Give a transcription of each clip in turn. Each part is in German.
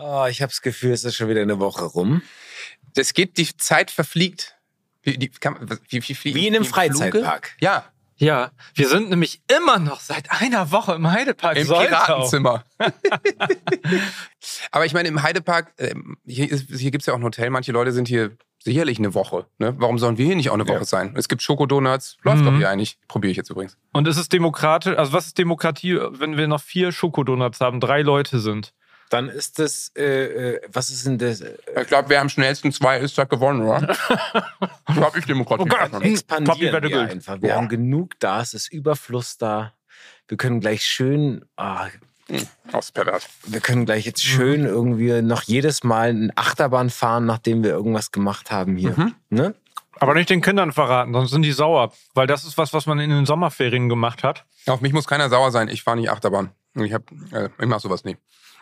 Oh, ich habe das Gefühl, es ist schon wieder eine Woche rum. Das geht, die Zeit verfliegt. Wie, die, kann, wie, wie, wie, Wie in einem? Freizeitpark. Ja, Ja, wir sind nämlich immer noch seit einer Woche im Heidepark. im Soltau. Piratenzimmer. Aber ich meine, im Heidepark, ähm, hier, ist- hier gibt es ja auch ein Hotel. Manche Leute sind hier sicherlich eine Woche. Ne? Warum sollen wir hier nicht auch eine Woche Ja. sein? Es gibt Schokodonuts. Läuft Mhm. doch hier eigentlich. Probiere ich jetzt übrigens. Und ist es demokratisch? Also was ist Demokratie, wenn wir noch vier Schokodonuts haben, drei Leute sind? Dann ist das, äh, äh, was ist denn das? Äh, Ich glaube, wer am schnellsten zwei ist, hat gewonnen, oder? ich glaube, ich Demokratie. Oh Gott. expandieren wir einfach. Wir Boah. haben genug da, es ist Überfluss da. Wir können gleich schön, ah, Aus pervers. wir können gleich jetzt schön irgendwie noch jedes Mal eine Achterbahn fahren, nachdem wir irgendwas gemacht haben hier. Mhm. Ne? Aber nicht den Kindern verraten, sonst sind die sauer. Weil das ist was, was man in den Sommerferien gemacht hat. Auf mich muss keiner sauer sein. Ich fahre nicht Achterbahn. Ich, hab, äh, ich mache sowas nie.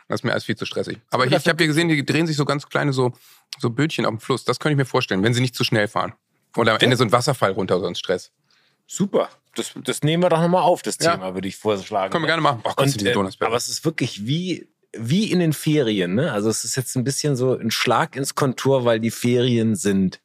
Das ist mir alles viel zu stressig. Aber ich, ich habe hier gesehen, die drehen sich so ganz kleine so, so Bötchen auf dem Fluss. Das könnte ich mir vorstellen, wenn sie nicht zu schnell fahren. Oder am Ende so ein Wasserfall runter, so ein Stress. Super. Das, das nehmen wir doch nochmal auf, das Ja. Thema, würde ich vorschlagen. Können wir gerne machen. Oh Gott, sind Und, die äh, aber es ist wirklich wie, wie in den Ferien. Ne? Also es ist jetzt ein bisschen so ein Schlag ins Kontur, weil die Ferien sind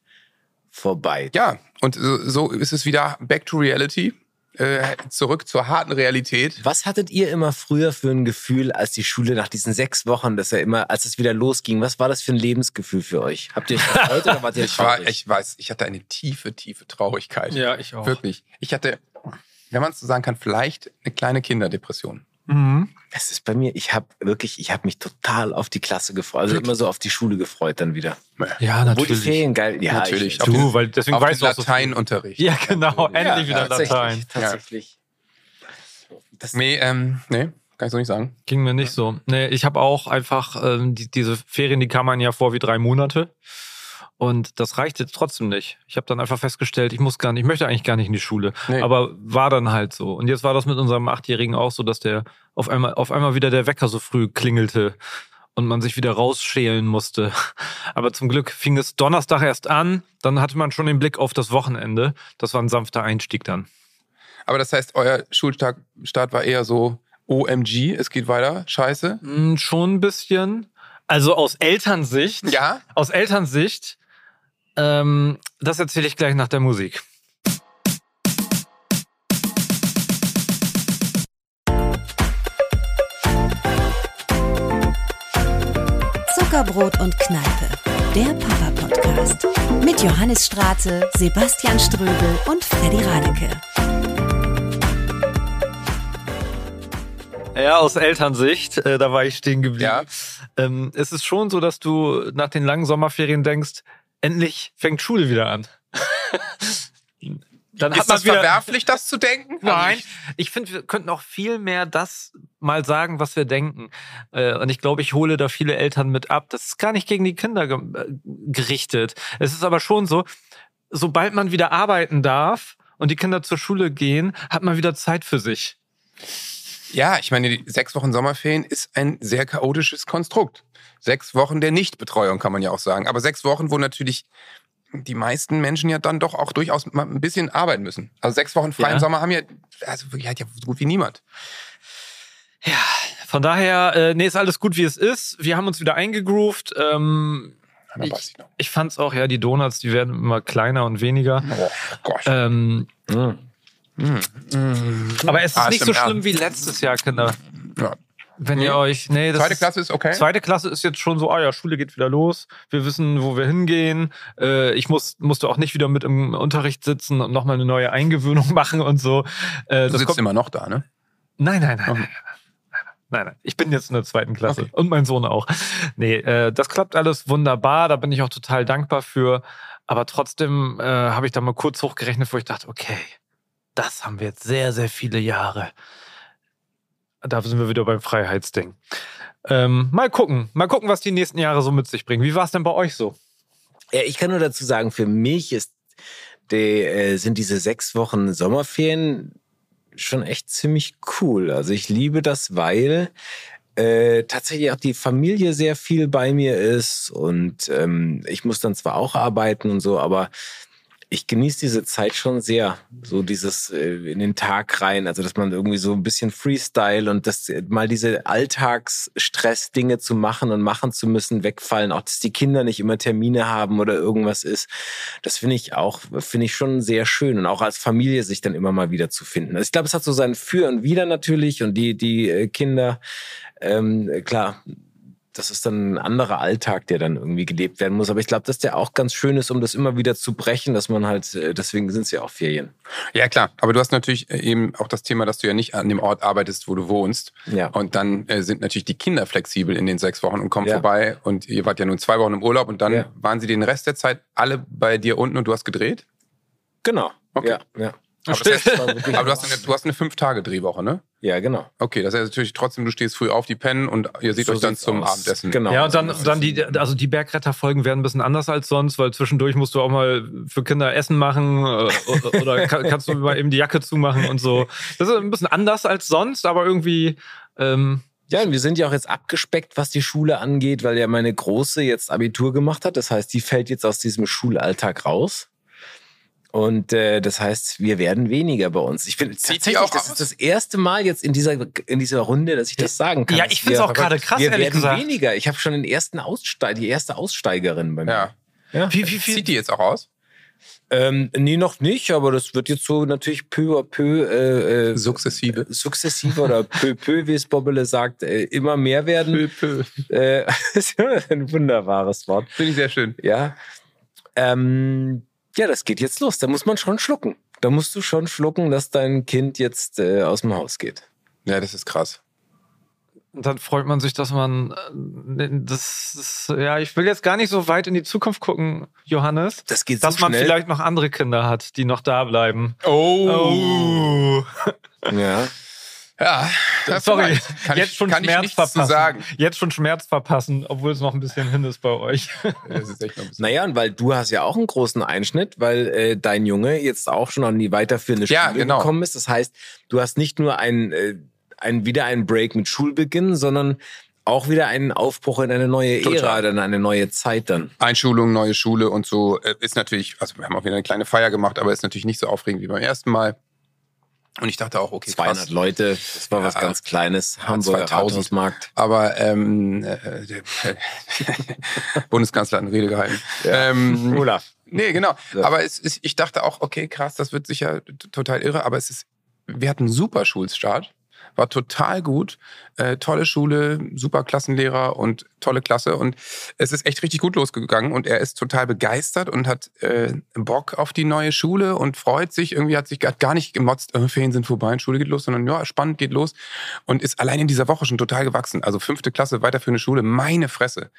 vorbei. Ja, und so, so ist es wieder back to reality. Äh, zurück zur harten Realität. Was hattet ihr immer früher für ein Gefühl, als die Schule nach diesen sechs Wochen, dass er immer, als es wieder losging, was war das für ein Lebensgefühl für euch? Habt ihr euch gefreut oder wart ihr Ich war, ich weiß, ich hatte eine tiefe, tiefe Traurigkeit. Ja, ich auch. Wirklich. Ich hatte, wenn man es so sagen kann, vielleicht eine kleine Kinderdepression. Mhm. Das ist bei mir, ich habe wirklich, ich habe mich total auf die Klasse gefreut, also immer so auf die Schule gefreut dann wieder. Ja, Obwohl die Ferien geil, ja, Natürlich. Ich, Auf Du, den- weil deswegen Auf weißt du auch so viel. Lateinunterricht. Ja, genau. Endlich wieder tatsächlich, Latein. Tatsächlich. Das, Nee, ähm, nee, kann ich so nicht sagen. Ging mir nicht so. Nee, ich habe auch einfach ähm, die, diese Ferien, die kann man ja vor wie drei Monate. Und das reicht jetzt trotzdem nicht. Ich habe dann einfach festgestellt, ich muss gar nicht, ich möchte eigentlich gar nicht in die Schule. Nee. Aber war dann halt so. Und jetzt war das mit unserem Achtjährigen auch so, dass der auf einmal, auf einmal wieder der Wecker so früh klingelte und man sich wieder rausschälen musste. Aber zum Glück fing es Donnerstag erst an. Dann hatte man schon den Blick auf das Wochenende. Das war ein sanfter Einstieg dann. Aber das heißt, euer Schulstart Start war eher so OMG, es geht weiter, scheiße. Hm, schon ein bisschen. Also aus Elternsicht. Ja, Aus Elternsicht, ähm, das erzähle ich gleich nach der Musik. Zuckerbrot und Kneipe, der Papa-Podcast. Mit Johannes Straße, Sebastian Ströbel und Freddy Radeke. Ja, aus Elternsicht, äh, da war ich stehen geblieben. Ja. Ähm, es ist schon so, dass du nach den langen Sommerferien denkst, endlich fängt Schule wieder an. Dann ist das verwerflich, das zu denken? Nein, ich finde, wir könnten auch viel mehr das mal sagen, was wir denken. Äh, Und ich glaube, ich hole da viele Eltern mit ab. Das ist gar nicht gegen die Kinder äh, gerichtet. Es ist aber schon so, sobald man wieder arbeiten darf und die Kinder zur Schule gehen, hat man wieder Zeit für sich. Ja, ich meine, die sechs Wochen Sommerferien ist ein sehr chaotisches Konstrukt. Sechs Wochen der Nichtbetreuung, kann man ja auch sagen. Aber sechs Wochen, wo natürlich die meisten Menschen ja dann doch auch durchaus mal ein bisschen arbeiten müssen. Also sechs Wochen freien Ja. Sommer haben ja, also wirklich hat ja so gut wie niemand. Ja, von daher, äh, nee, ist alles gut, wie es ist. Wir haben uns wieder eingegroovt. Ähm, Da Ich- ich fand's auch, ja, die Donuts, die werden immer kleiner und weniger. Oh Gott. Ähm, Mhm. Aber es ist Ah, nicht so schlimm wie letztes Jahr, Kinder. Ja. Wenn ihr euch, nee, das Zweite Klasse ist okay. Zweite Klasse ist jetzt schon so, ah ja, Schule geht wieder los. Wir wissen, wo wir hingehen. Äh, ich muss, musste auch nicht wieder mit im Unterricht sitzen und nochmal eine neue Eingewöhnung machen und so. Äh, Du das sitzt kommt, immer noch da, ne? nein, nein, nein, nein, nein, nein, nein. Ich bin jetzt in der zweiten Klasse Okay. und mein Sohn auch. Nee, äh, das klappt alles wunderbar. Da bin ich auch total dankbar für. Aber trotzdem äh, habe ich da mal kurz hochgerechnet, wo ich dachte, okay, das haben wir jetzt sehr, sehr viele Jahre. Da sind wir wieder beim Freiheitsding. Ähm, mal gucken, mal gucken, was die nächsten Jahre so mit sich bringen. Wie war es denn bei euch so? Ja, ich kann nur dazu sagen, für mich ist die, äh, sind diese sechs Wochen Sommerferien schon echt ziemlich cool. Also ich liebe das, weil äh, tatsächlich auch die Familie sehr viel bei mir ist und ähm, ich muss dann zwar auch arbeiten und so, aber ich genieße diese Zeit schon sehr. So dieses äh, in den Tag rein, also dass man irgendwie so ein bisschen Freestyle und das äh, mal diese Alltagsstress-Dinge zu machen und machen zu müssen, wegfallen, auch dass die Kinder nicht immer Termine haben oder irgendwas ist. Das finde ich auch, finde ich schon sehr schön und auch als Familie sich dann immer mal wieder zu finden. Also ich glaube, es hat so sein Für und Wider natürlich und die, die äh, Kinder, ähm, klar, das ist dann ein anderer Alltag, der dann irgendwie gelebt werden muss. Aber ich glaube, dass der auch ganz schön ist, um das immer wieder zu brechen, dass man halt, äh, deswegen sind es ja auch Ferien. Ja, klar. Aber du hast natürlich äh, eben auch das Thema, dass du ja nicht an dem Ort arbeitest, wo du wohnst. Ja. Und dann äh, sind natürlich die Kinder flexibel in den sechs Wochen und kommen Ja. vorbei. Und ihr wart ja nun zwei Wochen im Urlaub und dann Ja. waren sie den Rest der Zeit alle bei dir unten und du hast gedreht? Genau. Okay. Ja, ja. Aber, das heißt, aber du hast eine, du hast eine Fünf-Tage-Drehwoche, ne? Ja, genau. Okay, das heißt natürlich trotzdem, du stehst früh auf, die pennen und ihr seht So euch dann zum aus. Abendessen. Genau. Ja, und dann, Also, dann die, also die Bergretterfolgen werden ein bisschen anders als sonst, weil zwischendurch musst du auch mal für Kinder Essen machen äh, oder kann- kannst du mal eben die Jacke zumachen und so. Das ist ein bisschen anders als sonst, aber irgendwie, ähm, Ja, und wir sind ja auch jetzt abgespeckt, was die Schule angeht, weil ja meine Große jetzt Abitur gemacht hat. Das heißt, die fällt jetzt aus diesem Schulalltag raus. Und äh, das heißt, wir werden weniger bei uns. Ich finde Zieht tatsächlich, auch das aus? ist das erste Mal jetzt in dieser in dieser Runde, dass ich das sagen kann. Ja, ich find's wir- auch gerade krass, wir ehrlich werden gesagt. weniger. Ich habe schon den ersten Aussteig, die erste Aussteigerin bei mir. Ja. Ja. wie, wie viel, Zieht die jetzt auch aus? Ähm, nee, noch nicht, aber das wird jetzt so natürlich peu à peu äh, äh, Sukzessive. sukzessive oder peu peu, wie es Bobbele sagt, äh, immer mehr werden. Pö, pö. Äh, das ist ein wunderbares Wort. Finde ich sehr schön. Ja. Ähm, ja, das geht jetzt los. Da muss man schon schlucken. Da musst du schon schlucken, dass dein Kind jetzt äh, aus dem Haus geht. Ja, das ist krass. Und dann freut man sich, dass man äh, das, das ja, ich will jetzt gar nicht so weit in die Zukunft gucken, Johannes, Das geht dass so man schnell. vielleicht noch andere Kinder hat, die noch da bleiben. Oh. Ja. Ja, das Sorry. Kann jetzt ich, schon kann Schmerz verpassen. zu sagen. Jetzt schon Schmerz verpassen, obwohl es noch ein bisschen hin ist bei euch. Das ist echt noch ein bisschen. Naja, und weil du hast ja auch einen großen Einschnitt, weil äh, dein Junge jetzt auch schon an die weiterführende Schule Ja, genau. gekommen ist. Das heißt, du hast nicht nur ein, äh, ein, wieder einen Break mit Schulbeginn, sondern auch wieder einen Aufbruch in eine neue Total. Ära, dann eine neue Zeit dann. Einschulung, neue Schule und so äh, ist natürlich, also wir haben auch wieder eine kleine Feier gemacht, aber ist natürlich nicht so aufregend wie beim ersten Mal. Und ich dachte auch, okay, 200 krass. Leute, das war was Ja. ganz Kleines. Hamburger 2000. Rathausmarkt. Aber ähm, äh, der Bundeskanzler hat eine Rede gehalten. Ähm, Olaf. Nee, genau. Ja. Aber es ist, ich dachte auch, okay, krass, das wird sicher total irre, aber es ist, wir hatten einen super Schulstart. War total gut. Äh, tolle Schule, super Klassenlehrer und tolle Klasse. Und es ist echt richtig gut losgegangen. Und er ist total begeistert und hat äh, Bock auf die neue Schule und freut sich. Irgendwie hat sich hat gar nicht gemotzt, äh, Ferien sind vorbei, Schule geht los, sondern ja, spannend geht los. Und ist allein in dieser Woche schon total gewachsen. Also fünfte Klasse, weiterführende Schule, meine Fresse.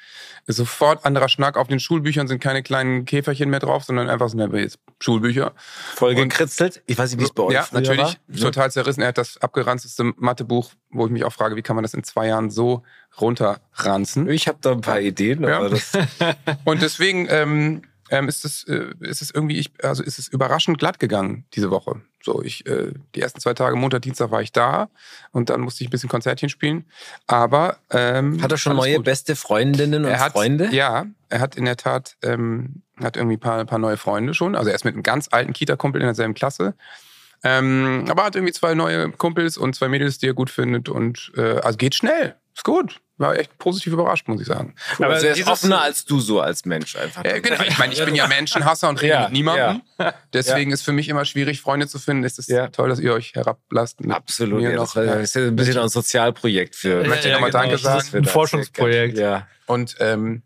Ist sofort anderer Schnack. Auf den Schulbüchern sind keine kleinen Käferchen mehr drauf, sondern einfach ja jetzt Schulbücher. Voll gekritzelt. Ich weiß nicht, wie es bei euch Ja, früher natürlich. war. Total zerrissen. Er hat das abgeranzteste Mathebuch, wo ich mich auch frage, wie kann man das in zwei Jahren so runterranzen? Ich habe da ein paar Ideen, Ja. aber das Und deswegen ähm, ähm, ist es äh, ist es irgendwie, ich, also ist es überraschend glatt gegangen diese Woche. So, ich äh, die ersten zwei Tage Montag, Dienstag war ich da und dann musste ich ein bisschen Konzertchen spielen. Aber ähm, hat er schon neue gut. beste Freundinnen und hat, Freunde. Ja, er hat in der Tat ähm, hat irgendwie ein paar, ein paar neue Freunde schon. Also er ist mit einem ganz alten Kita-Kumpel in derselben Klasse. Ähm, aber hat irgendwie zwei neue Kumpels und zwei Mädels, die er gut findet. Und äh, also geht schnell. Ist gut. War echt positiv überrascht, muss ich sagen. Cool. Aber also er ist offener als du so als Mensch einfach. Äh, genau. Ich meine, ich bin ja Menschenhasser und rede Ja, mit niemandem. Deswegen ist für mich immer schwierig, Freunde zu finden. Es ist Ja. toll, dass ihr euch herablasst. Absolut. mir Ja, noch. das, das ist ja ein bisschen ein Sozialprojekt für. Ich möchte nochmal Danke das sagen. ist Ein Forschungsprojekt. Ja. Und ähm,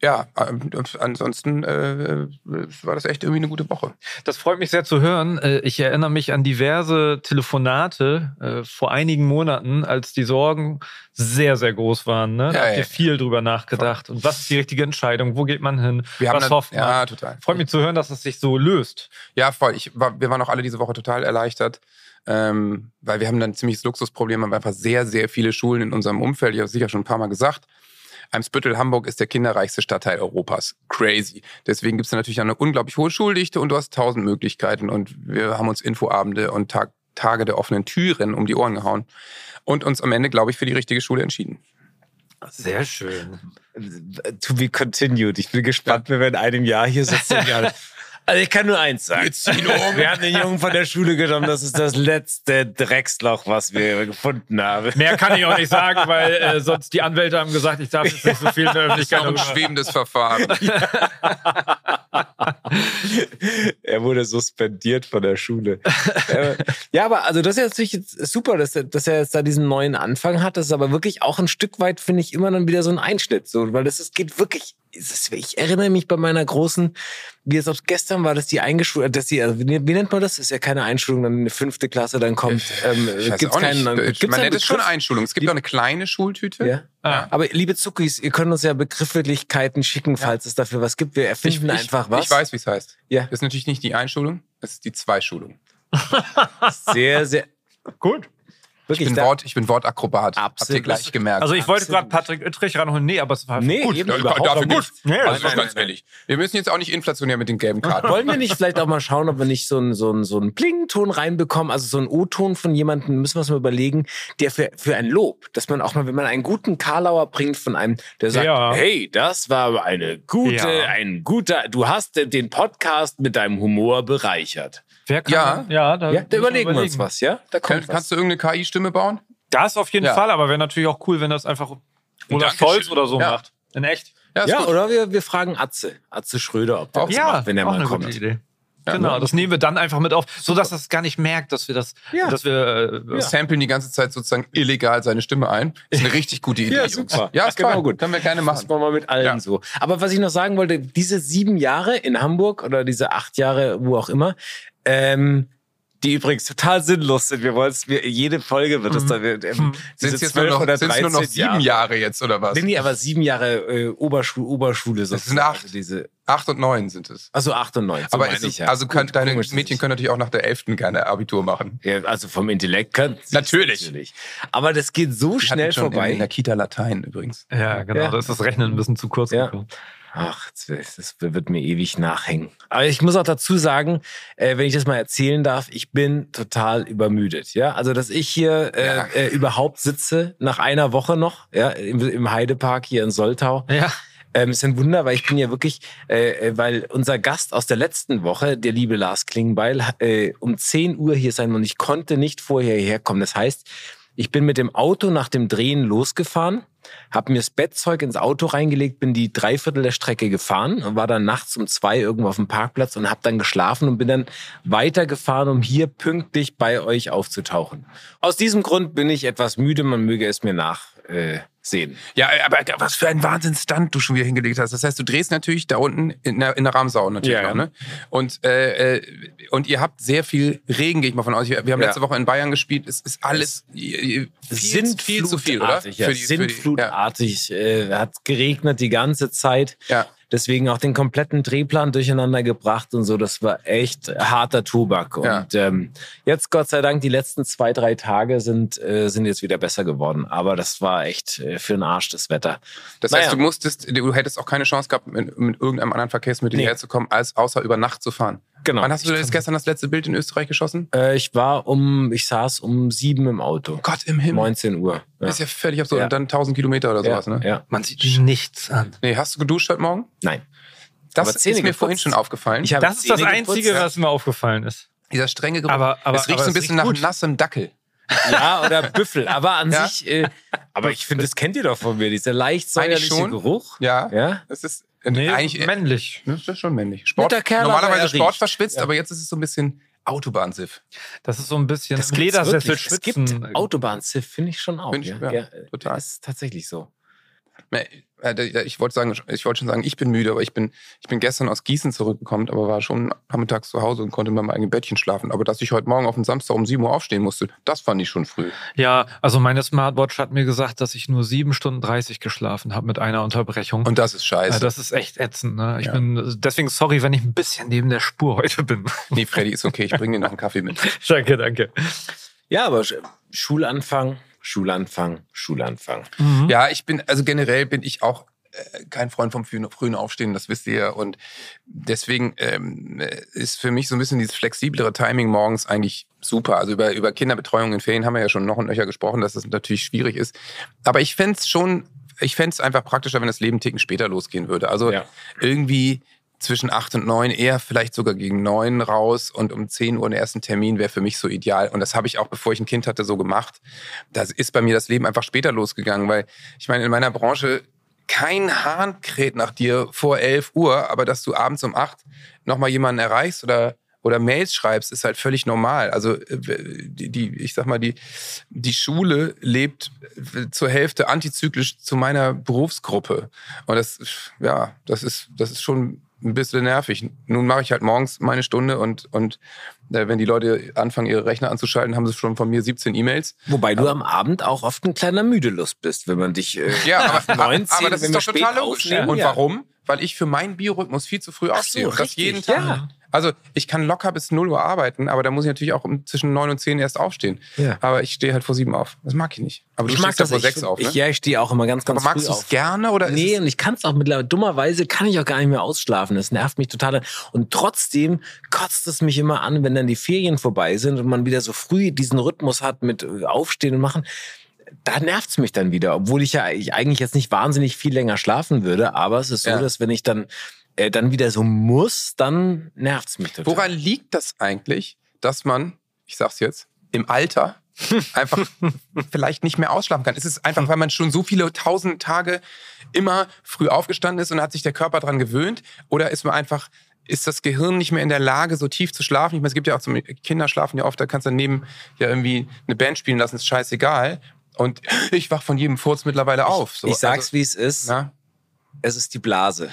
ja, ähm, ansonsten äh, war das echt irgendwie eine gute Woche. Das freut mich sehr zu hören. Äh, Ich erinnere mich an diverse Telefonate äh, vor einigen Monaten, als die Sorgen sehr, sehr groß waren. Ne? Da Ja, habt ihr ja. viel drüber nachgedacht. Und was ist die richtige Entscheidung? Wo geht man hin? Wir haben was hofft man? ja, total. Freut mich zu hören, dass es sich so löst. Ja, voll. Ich war, wir waren auch alle diese Woche total erleichtert, ähm, weil wir haben dann ein ziemliches Luxusproblem, haben einfach sehr, sehr viele Schulen in unserem Umfeld. Ich habe es sicher schon ein paar Mal gesagt. Eimsbüttel, Hamburg ist der kinderreichste Stadtteil Europas. Crazy. Deswegen gibt es natürlich eine unglaublich hohe Schuldichte und du hast tausend Möglichkeiten. Und wir haben uns Infoabende und Tag, Tage der offenen Türen um die Ohren gehauen und uns am Ende, glaube ich, für die richtige Schule entschieden. Sehr schön. To be continued. Ich bin gespannt, wenn wir in einem Jahr hier sitzen. Also ich kann nur eins sagen. Wir ziehen um. Wir haben den Jungen von der Schule genommen. Das ist das letzte Drecksloch, was wir gefunden haben. Mehr kann ich auch nicht sagen, weil äh, sonst die Anwälte haben gesagt, ich darf jetzt nicht so viel in der Das ist Öffentlichkeit ein schwebendes Verfahren. er wurde suspendiert von der Schule. Äh, ja, aber also das ist natürlich jetzt super, dass er, dass er jetzt da diesen neuen Anfang hat. Das ist aber wirklich auch ein Stück weit, finde ich, immer dann wieder so ein Einschnitt. So, weil das ist, geht wirklich. Ich erinnere mich bei meiner großen, wie es auch gestern war, dass die eingeschult, dass die, also wie, wie nennt man das? Das ist ja keine Einschulung, dann eine fünfte Klasse, dann kommt. Ähm, Ich gibt's auch keinen, nicht. gibt's Man nennt es schon? Einschulung. Es gibt Die- auch eine kleine Schultüte. Ja. Ah. Aber liebe Zuckis, ihr könnt uns ja Begrifflichkeiten schicken, falls es dafür was gibt. Wir erfinden einfach was. Ich weiß, wie es heißt. Ja. Das ist natürlich nicht die Einschulung, das ist die Zweischulung. Sehr, sehr. Gut. Ich Wirklich, bin, da- Wort, ich bin Wortakrobat. Habt Absolut. ihr gleich gemerkt. Also ich wollte gerade Patrick Uttrich ranholen. Nee, aber es war Nee, gut. eben Ja, überhaupt dafür nicht. nicht. Nee, Also das ganz nein, nein. ehrlich. Wir müssen jetzt auch nicht inflationär mit den gelben Karten. Wollen wir nicht vielleicht auch mal schauen, ob wir nicht so einen, so einen, so einen Plingenton reinbekommen, also so einen O-Ton von jemandem, müssen wir uns mal überlegen, der für, für ein Lob, dass man auch mal, wenn man einen guten Karlauer bringt von einem, der sagt, Ja. hey, das war eine gute, Ja. ein guter, du hast den Podcast mit deinem Humor bereichert. Wer kann, Ja. ja, da, Ja, da überlegen wir uns was, ja? Da Kann, kommt was. kannst du irgendeine KI-Stimme bauen? Das auf jeden Ja. Fall, aber wäre natürlich auch cool, wenn das einfach Olaf. Scholz oder so Ja. macht. In echt. Ja, Ja, oder wir, wir fragen Atze, Atze Schröder, ob der Auch das Ja, macht, wenn er auch mal eine kommt. gute Idee. Ja, genau, das nehmen wir dann einfach mit auf, so dass das gar nicht merkt, dass wir das, Ja. dass wir, äh, Wir samplen die ganze Zeit sozusagen illegal seine Stimme ein. Ist eine richtig gute Idee. Ja, Jungs. super. Ja, ist Genau, genau gut. Können wir gerne Das machen. machen wir mit allen Ja. so. Aber was ich noch sagen wollte, diese sieben Jahre in Hamburg oder diese acht Jahre, wo auch immer, ähm, die übrigens total sinnlos sind. Wir wollen es, jede Folge wird es Mhm. da, ähm, Sind diese es jetzt nur 12 noch, oder nur noch 13 sieben Jahre jetzt oder was? Nee, nee, aber sieben Jahre äh, Oberschule, Oberschule sind sozusagen. acht. Diese, Acht und neun sind es. also acht und neun. So Aber meine ist ich, es, ja. also kann, Gut, deine Mädchen ich- können natürlich auch nach der elften gerne Abitur machen. ja, also vom Intellekt können sie es Natürlich. Aber das geht so Die schnell schon vorbei. In der Kita Latein übrigens. ja, genau, Ja. da ist das Rechnen ein bisschen zu kurz Ja. gekommen. Ach, das wird mir ewig nachhängen. Aber ich muss auch dazu sagen, äh, wenn ich das mal erzählen darf, ich bin total übermüdet. Ja, also dass ich hier äh, Ja. äh, überhaupt sitze nach einer Woche noch, ja, im, im Heidepark hier in Soltau. Ja. Ähm, ist ein Wunder, weil ich bin ja wirklich, äh, äh, weil unser Gast aus der letzten Woche, der liebe Lars Klingbeil, äh, um 10 Uhr hier sein und ich konnte nicht vorher herkommen. Das heißt, ich bin mit dem Auto nach dem Drehen losgefahren, habe mir das Bettzeug ins Auto reingelegt, bin die Dreiviertel der Strecke gefahren und war dann nachts um zwei irgendwo auf dem Parkplatz und habe dann geschlafen und bin dann weitergefahren, um hier pünktlich bei euch aufzutauchen. Aus diesem Grund bin ich etwas müde, man möge es mir nachsehen. Äh, sehen. Ja, aber was für ein Wahnsinnsstand du schon wieder hingelegt hast. Das heißt, du drehst natürlich da unten in der, in der Ramsau natürlich Ja, ja. auch, ne? Und, äh, äh, und ihr habt sehr viel Regen, gehe ich mal von aus. Wir haben Ja. letzte Woche in Bayern gespielt. Es ist alles viel, viel zu viel, oder? Ja, die- die- Sintflutartig. Äh, hat geregnet die ganze Zeit. Ja. Deswegen auch den kompletten Drehplan durcheinander gebracht und so. Das war echt harter Tobak. Ja. Und ähm, jetzt, Gott sei Dank, die letzten zwei, drei Tage sind, äh, sind jetzt wieder besser geworden. Aber das war echt äh, für den Arsch das Wetter. Das Naja. heißt, du musstest, du hättest auch keine Chance gehabt, mit, mit irgendeinem anderen Verkehrsmittel Nee. hierher zu kommen, als außer über Nacht zu fahren. Genau. Wann hast du kann- gestern das letzte Bild in Österreich geschossen? Äh, ich war um, ich saß um sieben im Auto. Gott im Himmel. 19 Uhr. Ja. Das ist ja völlig absurd. Ja. Und dann 1000 Kilometer oder sowas, ja, ne? ja. Man sieht nichts an. Nee, hast du geduscht heute Morgen? Nein. Das ist mir geputzt. vorhin schon aufgefallen. Das ist das Einzige, geputzt. was mir aufgefallen ist. Dieser strenge Geruch. Aber- aber- es riecht so ein es bisschen nach gut. nassem Dackel. Ja, oder Büffel. Aber an Ja. sich, äh, aber ich finde, das kennt ihr doch von mir, dieser leicht säuerliche. Geruch. Ja. Ja. Das ist Nee, eigentlich männlich. Das ist schon männlich. Sport, normalerweise er Sport verschwitzt, Ja. aber jetzt ist es so ein bisschen Autobahnsiff. Das ist so ein bisschen Das Ledersessel. Es schwitzen. gibt Autobahnziff, finde ich schon auch. Find ich, ja. ja, Ja, total. Das ist tatsächlich so. Äh, Ich wollte sagen, ich wollte schon sagen, ich bin müde, aber ich bin, ich bin gestern aus Gießen zurückgekommen, aber war schon nachmittags zu Hause und konnte in meinem eigenen Bettchen schlafen. Aber dass ich heute Morgen auf den Samstag um 7 Uhr aufstehen musste, das fand ich schon früh. Ja, also meine Smartwatch hat mir gesagt, dass ich nur 7 Stunden 30 geschlafen habe mit einer Unterbrechung. Und das ist scheiße. ja, das ist echt ätzend. Ne? Ich Ja. bin deswegen sorry, wenn ich ein bisschen neben der Spur heute bin. nee, Freddy, ist okay, ich bringe dir noch einen Kaffee mit. danke, danke. Ja, aber Sch- Schulanfang, Schulanfang, Schulanfang. Mhm. Ja, ich bin, also generell bin ich auch äh, kein Freund vom frühen, frühen Aufstehen, das wisst ihr ja. Und deswegen ähm, äh, ist für mich so ein bisschen dieses flexiblere Timing morgens eigentlich super. Also über, über Kinderbetreuung in Ferien haben wir ja schon noch und nöcher gesprochen, dass das natürlich schwierig ist. Aber ich fänd's schon, ich fänd's einfach praktischer, wenn das Leben einen Ticken später losgehen würde. Also Ja. irgendwie zwischen acht und neun, eher vielleicht sogar gegen neun raus und um 10 Uhr den ersten Termin wäre für mich so ideal. Und das habe ich auch, bevor ich ein Kind hatte, so gemacht. Da ist bei mir das Leben einfach später losgegangen, weil ich meine, in meiner Branche kein Hahn kräht nach dir vor 11 Uhr, aber dass du abends um acht nochmal jemanden erreichst oder oder Mails schreibst, ist halt völlig normal. Also äh, die, ich sag mal, die, die Schule lebt zur Hälfte antizyklisch zu meiner Berufsgruppe. Und das, ja, das ist, das ist schon ein bisschen nervig. Nun mache ich halt morgens meine Stunde und, und äh, wenn die Leute anfangen, ihre Rechner anzuschalten, haben sie schon von mir 17 E-Mails. Wobei du am Abend auch oft ein kleiner Müdelust bist, wenn man dich äh, ja, aber, 19, aber das ist doch total logisch. Und ja. warum? Weil ich für meinen Biorhythmus viel zu früh aufstehe. so, und das jeden Tag. ja. Also ich kann locker bis 0 Uhr arbeiten, aber da muss ich natürlich auch zwischen 9 und 10 erst aufstehen. Ja. Aber ich stehe halt vor 7 auf. Das mag ich nicht. Aber du Ich mag stehst ja vor ich 6 find- auf, ne? Ich, ja, ich stehe auch immer ganz, ganz aber magst früh du es gerne oder Nee, und ich kann es auch mittlerweile. Dummerweise kann ich auch gar nicht mehr ausschlafen. Das nervt mich total. Und trotzdem kotzt es mich immer an, wenn dann die Ferien vorbei sind und man wieder so früh diesen Rhythmus hat mit äh, Aufstehen und Machen. Da nervt es mich dann wieder, obwohl ich ja ich eigentlich jetzt nicht wahnsinnig viel länger schlafen würde. Aber es ist so, Ja. dass wenn ich dann äh, dann wieder so muss, dann nervt es mich total. Woran liegt das eigentlich, dass man, ich sag's jetzt, im Alter einfach vielleicht nicht mehr ausschlafen kann? Ist es einfach, weil man schon so viele tausend Tage immer früh aufgestanden ist und hat sich der Körper dran gewöhnt? Oder ist man einfach, ist das Gehirn nicht mehr in der Lage, so tief zu schlafen? Ich meine, es gibt ja auch zum Kinder schlafen ja oft, da kannst du daneben ja irgendwie eine Band spielen lassen, ist scheißegal. Und ich wach von jedem Furz mittlerweile auf. So, ich sag's, also, wie es ist. na? Es ist die Blase.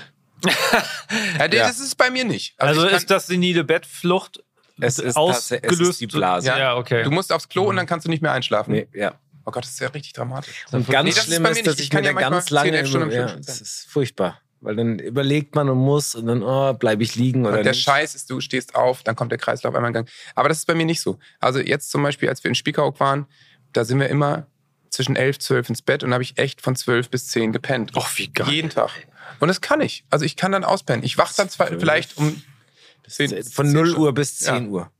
Ja, das ist bei mir nicht. Also, kann- ist das senile Bettflucht Es ist ausgelöst? es ist die Blase. Ja, Ja. okay. Du musst aufs Klo und dann kannst du nicht mehr einschlafen. Nee, ja. Oh Gott, das ist ja richtig dramatisch. Und ganz Nee, ist schlimm ist, dass. Ich ich, kann mir ja da ganz lange 10, 11 Stunden immer, ja, das ist furchtbar. Weil dann überlegt man und muss und dann, oh, bleibe ich liegen oder Und der nicht. Scheiß ist, du stehst auf, dann kommt der Kreislauf einmal in Gang. Aber das ist bei mir nicht so. Also jetzt zum Beispiel, als wir in Spiekeroog waren, da sind wir immer zwischen 11, 12 ins Bett und habe ich echt von 12 bis 10 gepennt. Och, wie geil. Jeden Tag. Und das kann ich. Also ich kann dann auspennen. Ich wach dann zwar vielleicht um 10, Von 0 Uhr bis 10 Ja. Uhr.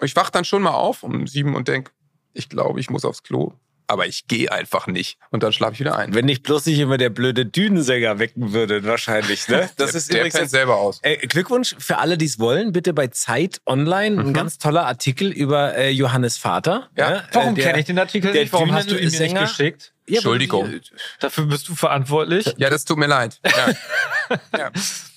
Ich wach dann schon mal auf um 7 und denk, ich glaube, ich muss aufs Klo. Aber ich gehe einfach nicht. Und dann schlafe ich wieder ein. Wenn nicht bloß nicht immer der blöde Dünensänger wecken würde, wahrscheinlich. Ne? Das der, ist der übrigens jetzt, selber aus. äh, Glückwunsch für alle, die es wollen. Bitte bei Zeit Online Mhm. ein ganz toller Artikel über äh, Johannes Vater. Ja. ne? Warum Äh, der- kenne ich den Artikel der nicht? Warum hast du ihn mir nicht geschickt? Ja, Entschuldigung. die- Dafür bist du verantwortlich. Ja, das tut mir leid. Ja. ja.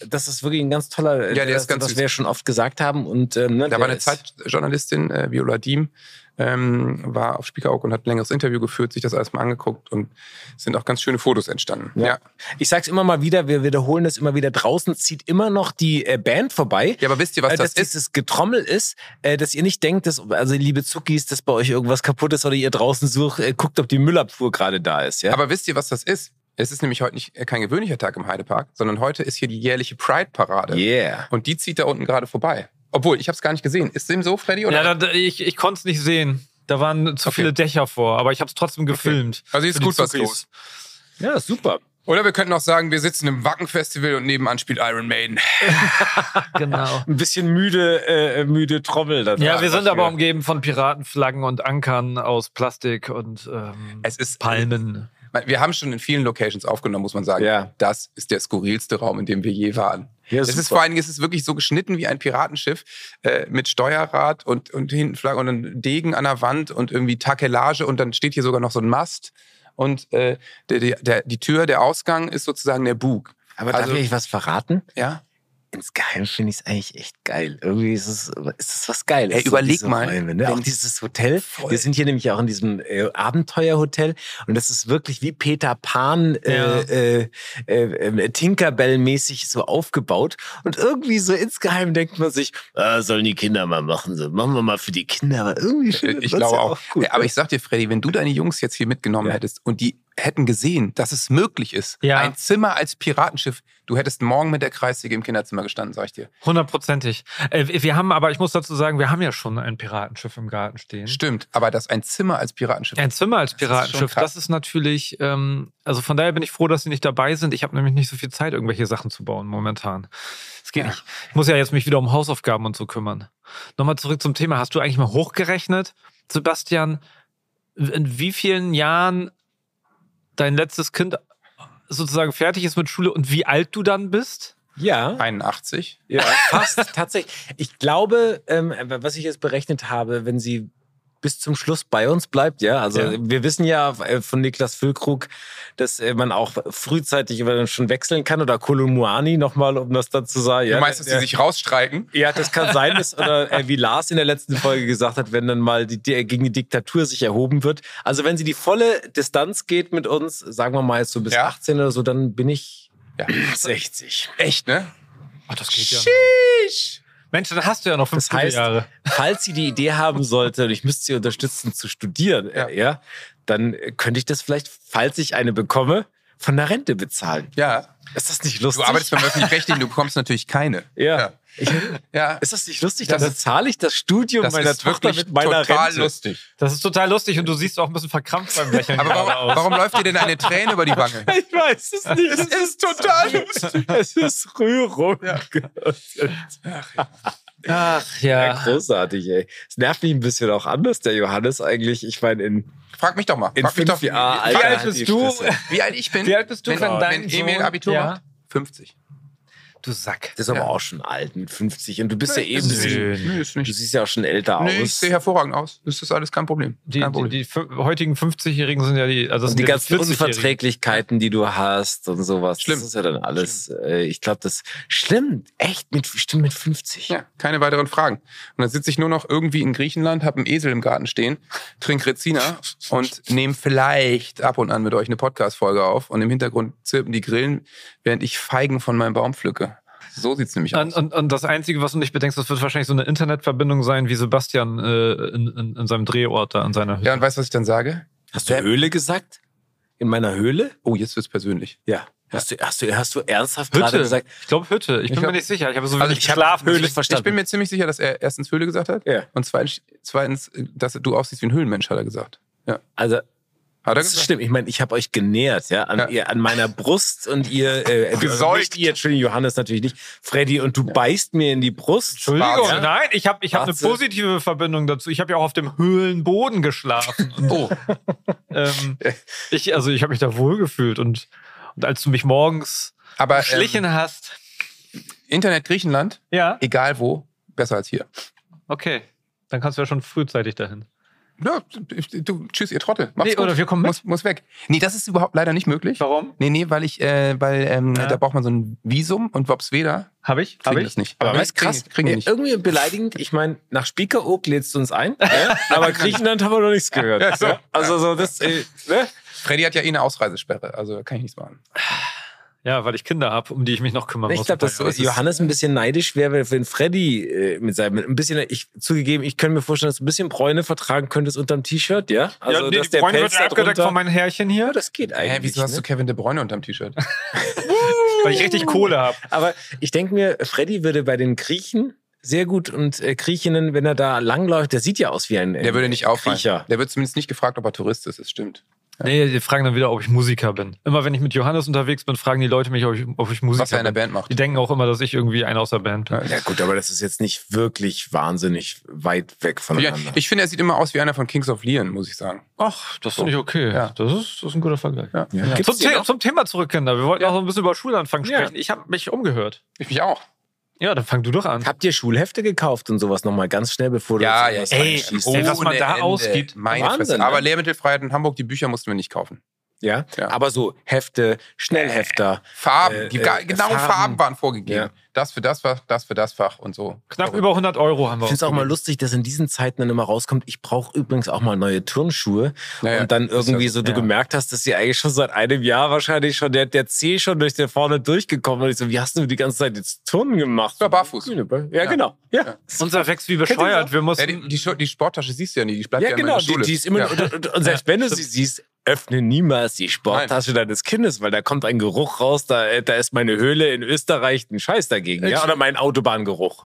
Das ist wirklich ein ganz toller, Ja, der das, ist ganz was süß. wir schon oft gesagt haben. Und, ähm, ne, Da der war eine ist- Zeitjournalistin, äh, Viola Diem, ähm, war auf Spiekeroog und hat ein längeres Interview geführt, sich das alles mal angeguckt und sind auch ganz schöne Fotos entstanden. Ja. Ja. Ich sag's immer mal wieder, wir wiederholen das immer wieder. Draußen zieht immer noch die äh, Band vorbei. Ja, aber wisst ihr, was äh, das dass ist? dieses Getrommel ist, äh, dass ihr nicht denkt, dass, also liebe Zuckis, dass bei euch irgendwas kaputt ist oder ihr draußen sucht, äh, guckt, ob die Müllabfuhr gerade da ist. Ja? Aber wisst ihr, was das ist? Es ist nämlich heute nicht äh, kein gewöhnlicher Tag im Heidepark, sondern heute ist hier die jährliche Pride-Parade. yeah. Und die zieht da unten gerade vorbei. Obwohl, ich habe es gar nicht gesehen. Ist dem so, Freddy? Oder? Ja, da, ich, ich konnte es nicht sehen. Da waren zu Okay. viele Dächer vor, aber ich habe es trotzdem gefilmt. Also ist gut was los. Ja, super. Oder wir könnten auch sagen, wir sitzen im Wacken-Festival und nebenan spielt Iron Maiden. Genau. Ein bisschen müde, äh, müde Trommel da Ja, wir sind aber umgeben von Piratenflaggen und Ankern aus Plastik und ähm, Es ist Palmen. Wir haben schon in vielen Locations aufgenommen, muss man sagen. Ja. Das ist der skurrilste Raum, in dem wir je waren. Ja, es ist vor allen Dingen, es ist wirklich so geschnitten wie ein Piratenschiff äh, mit Steuerrad und, und hinten Flagge und dann Degen an der Wand und irgendwie Takelage und dann steht hier sogar noch so ein Mast und äh, der, der, der, die Tür, der Ausgang ist sozusagen der Bug. Aber Also- darf ich was verraten? Ja? Insgeheim finde ich es eigentlich echt geil. Irgendwie ist es, ist es was Geiles. Ey, überleg diese mal, Räume, ne? Auch dieses Hotel. Voll. Wir sind hier nämlich auch in diesem äh, Abenteuerhotel und das ist wirklich wie Peter Pan Ja. äh, äh, äh, Tinkerbell-mäßig so aufgebaut. Und irgendwie so insgeheim denkt man sich, ah, sollen die Kinder mal machen. So, machen wir mal für die Kinder. Aber irgendwie findet Ich man's glaube ja auch. gut, Ey, aber ne? ich sag dir, Freddy, wenn du deine Jungs jetzt hier mitgenommen Ja. hättest und die hätten gesehen, dass es möglich ist, Ja. ein Zimmer als Piratenschiff, du hättest morgen mit der Kreissäge im Kinderzimmer gestanden, sag ich dir. Hundertprozentig. Äh, wir haben, aber ich muss dazu sagen, wir haben ja schon ein Piratenschiff im Garten stehen. Stimmt, aber dass ein Zimmer als Piratenschiff. Ein Zimmer als Das ist Piratenschiff, das ist natürlich, ähm, also von daher bin ich froh, dass sie nicht dabei sind. Ich habe nämlich nicht so viel Zeit, irgendwelche Sachen zu bauen momentan. Das geht Ja. nicht. Ich muss ja jetzt mich wieder um Hausaufgaben und so kümmern. Nochmal zurück zum Thema. Hast du eigentlich mal hochgerechnet, Sebastian, in wie vielen Jahren dein letztes Kind sozusagen fertig ist mit Schule und wie alt du dann bist? Ja, 81. ja fast tatsächlich. Ich glaube, ähm, was ich jetzt berechnet habe, wenn sie bis zum Schluss bei uns bleibt, ja. Also Ja. wir wissen ja äh, von Niklas Füllkrug, dass äh, man auch frühzeitig über- schon wechseln kann oder Kolumuani nochmal, um das dann zu sagen. Du Ja, meinst, dass der- die sich rausstreiken? Ja, das kann sein, dass, oder äh, wie Lars in der letzten Folge gesagt hat, wenn dann mal die, die gegen die Diktatur sich erhoben wird. Also wenn sie die volle Distanz geht mit uns, sagen wir mal jetzt so bis Ja. 18 oder so, dann bin ich Ja. 60. Echt, ne? Ach, das geht ja. Mensch, dann hast du ja noch Das 15 heißt, Jahre. falls sie die Idee haben sollte und ich müsste sie unterstützen zu studieren, Ja. ja. ja, dann äh, könnte ich das vielleicht, falls ich eine bekomme, von der Rente bezahlen. Ja. Ist das nicht Du lustig? arbeitest beim öffentlich-rechtlichen, du bekommst natürlich keine. ja. Ja. Ich, Ja. ist das nicht lustig? Das Dann ist- bezahle ich das Studium Das meiner ist Tochter wirklich mit meiner total Rente. lustig. Das ist total lustig und du siehst auch ein bisschen verkrampft beim Lächeln Aber warum, aus. warum läuft dir denn eine Träne über die Wange? Ich weiß es nicht. Es ist total lustig. Es ist Rührung. Ach Ja, ja. großartig, ey. Es nervt mich ein bisschen auch anders, der Johannes eigentlich. Ich meine, in, Frag mich doch mal. in fünf Jahren, wie, alt bist du? Wie alt ich bin? Wie alt bist du, wenn, wenn wenn dein Emil Abitur Ja. macht? 50. Du Sack. Das ist aber Ja. auch schon alt mit 50. Und du bist ja Nee, eben, ist- Nö. Du siehst ja auch schon älter Nee, ich aus. sehe hervorragend aus. Das ist alles kein Problem. Die, kein die, Problem. die fü- heutigen 50-Jährigen sind ja die, also und die ja ganzen 40-Jährigen. Unverträglichkeiten, die du hast und sowas. Schlimm. Das ist ja dann alles, äh, ich glaube, das schlimm. Echt, mit, stimmt mit 50. Ja, keine weiteren Fragen. Und dann sitze ich nur noch irgendwie in Griechenland, habe einen Esel im Garten stehen, trinke Rezina und nehme vielleicht ab und an mit euch eine Podcast-Folge auf und im Hintergrund zirpen die Grillen, während ich Feigen von meinem Baum pflücke. So sieht's nämlich Und, aus. und, und das Einzige, was du nicht bedenkst, das wird wahrscheinlich so eine Internetverbindung sein, wie Sebastian äh, in, in, in seinem Drehort da an seiner Hütte. Ja, und weißt du, was ich dann sage? Hast du Höhle gesagt? In meiner Höhle? Oh, jetzt wird's persönlich. Ja. Hast du, hast du, hast du ernsthaft gerade Hütte. gesagt? Ich glaube Hütte. Ich bin Ich mir nicht sicher. Ich habe so Also wenig ich hab. Höhle verstanden. Ich bin mir ziemlich sicher, dass er erstens Höhle gesagt hat Ja. und zweitens, zweitens, dass du aussiehst wie ein Höhlenmensch, hat er gesagt. Ja. Also, Hat er das gesagt? stimmt. Ich meine, ich habe euch genährt, ja, an, Ja. Ihr, an meiner Brust und ihr, äh, Gesäugt. nicht ihr, Entschuldigung, Johannes natürlich nicht. Freddy, und du beißt mir in die Brust. Entschuldigung, Wahnsinn. nein, ich habe ich hab eine positive Verbindung dazu. Ich habe ja auch auf dem Höhlenboden geschlafen. Oh, ähm, ich, also ich habe mich da wohlgefühlt und, und als du mich morgens aber geschlichen ähm, hast. Internet Griechenland, Ja, egal wo, besser als hier. okay. Dann kannst du ja schon frühzeitig dahin. Ja, du, tschüss, ihr Trottel. Macht's Nee, gut. oder wir kommen mit. Muss, muss weg. Nee, das ist überhaupt leider nicht möglich. Warum? Nee, nee, weil ich, äh, weil ähm, Ja. da braucht man so ein Visum und Wopsweda Habe ich? Habe ich? das nicht. Aber Nee, weißt krass, kriegen, äh, nicht. irgendwie beleidigend. Ich meine, nach Spiekeroog lädst du uns ein, ja? aber Griechenland haben wir noch nichts gehört. Ja, so. Also so das, äh, ne? Freddy hat ja eh eine Ausreisesperre, also kann ich nichts machen. Ja, weil ich Kinder habe, um die ich mich noch kümmern Ich muss. glaube, dass. Johannes ein bisschen neidisch wäre, wenn Freddy äh, mit seinem, ein bisschen, ich zugegeben, ich könnte mir vorstellen, dass du ein bisschen Bräune vertragen könntest unterm T-Shirt, ja? Also, ja, nee, dass die der Freunde Pelz wird abgedeckt von meinen Härchen hier, ja, das geht eigentlich. Hä, wieso hast ne? du Kevin De Bruyne unterm T-Shirt? weil ich richtig Kohle habe. Aber ich denke mir, Freddy würde bei den Griechen sehr gut und äh, Griechinnen, wenn er da langläuft, der sieht ja aus wie ein äh, Der würde nicht auffallen. Griecher. Der wird zumindest nicht gefragt, ob er Tourist ist, das stimmt. Nee, die fragen dann wieder, ob ich Musiker bin. Immer wenn ich mit Johannes unterwegs bin, fragen die Leute mich, ob ich, ob ich Musiker Was er in der bin. Band macht. Die denken auch immer, dass ich irgendwie einer aus der Band bin. Ja gut, aber das ist jetzt nicht wirklich wahnsinnig weit weg Ja, voneinander. ich finde, er sieht immer aus wie einer von Kings of Leon, muss ich sagen. Ach, das finde ich okay. Ja. Das, ist, das ist ein guter Vergleich. Ja. Ja. Ja. Zum, The zum Thema zurück, Kinder. Wir wollten Ja. auch so ein bisschen über Schulanfang Ja. sprechen. Ich habe mich umgehört. Ich mich auch. Ja, dann fang du doch an. Habt ihr Schulhefte gekauft und sowas nochmal ganz schnell, bevor du Ja, jetzt ja, irgendwas ey, ey, was man Ohne da Ende. ausgibt. Meine Wahnsinn, Fresse. ne? Aber Lehrmittelfreiheit in Hamburg, die Bücher mussten wir nicht kaufen. Ja? Ja. aber so Hefte, Schnellhefter. Farben, Äh, die äh, ga- genaue Farben. Farben. waren vorgegeben. Ja. Das für das Fach, das für das Fach und so. Knapp über 100 Euro haben wir Ich finde es auch mal lustig, dass in diesen Zeiten dann immer rauskommt, ich brauche übrigens auch mal neue Turnschuhe. Ja, ja. und dann irgendwie so, du ja. gemerkt hast, dass sie eigentlich schon seit einem Jahr wahrscheinlich schon, der, der C schon durch den vorne durchgekommen und ich so, wie hast du die ganze Zeit jetzt Turnen gemacht? Ja, barfuß. Ja, Ja. genau. Ja, Ja. Unser wächst wie bescheuert. Wir Ja, mussten, die, die, die Sporttasche siehst du ja nie, die bleibt ja, ja in genau. meiner Die, Schule. die ist immer, ja. und, und, und selbst wenn du sie siehst, öffne niemals die Sporttasche deines Kindes, weil da kommt ein Geruch raus, da, äh, da ist meine Höhle in Österreich ein Scheiß dagegen, ja? Oder mein Autobahngeruch.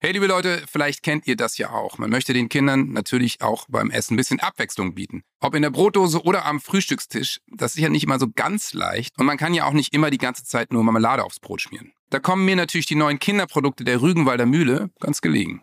Hey, liebe Leute, vielleicht kennt ihr das ja auch. Man möchte den Kindern natürlich auch beim Essen ein bisschen Abwechslung bieten. Ob in der Brotdose oder am Frühstückstisch, das ist ja nicht immer so ganz leicht. Und man kann ja auch nicht immer die ganze Zeit nur Marmelade aufs Brot schmieren. Da kommen mir natürlich die neuen Kinderprodukte der Rügenwalder Mühle ganz gelegen.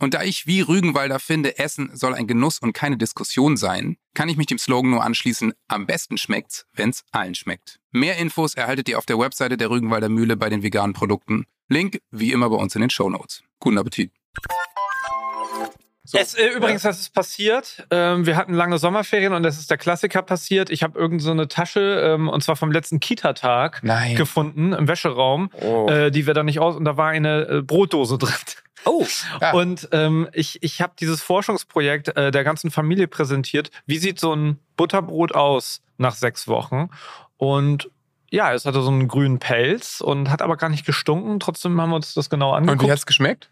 Und da ich wie Rügenwalder finde, Essen soll ein Genuss und keine Diskussion sein, kann ich mich dem Slogan nur anschließen, am besten schmeckt's, wenn's allen schmeckt. Mehr Infos erhaltet ihr auf der Webseite der Rügenwalder Mühle bei den veganen Produkten. Link wie immer bei uns in den Show Notes. Guten Appetit. So, es, äh, übrigens, das ist passiert. Ähm, wir hatten lange Sommerferien und es ist der Klassiker passiert. Ich habe irgendeine so Tasche, ähm, und zwar vom letzten Kita-Tag, gefunden im Wäscheraum, oh. äh, die wir da nicht aus. Und da war eine äh, Brotdose drin. Oh. Ja. Und ähm, ich, ich habe dieses Forschungsprojekt äh, der ganzen Familie präsentiert. Wie sieht so ein Butterbrot aus nach sechs Wochen? Und ja, es hatte so einen grünen Pelz und hat aber gar nicht gestunken. Trotzdem haben wir uns das genau angeguckt. Und wie hat's geschmeckt?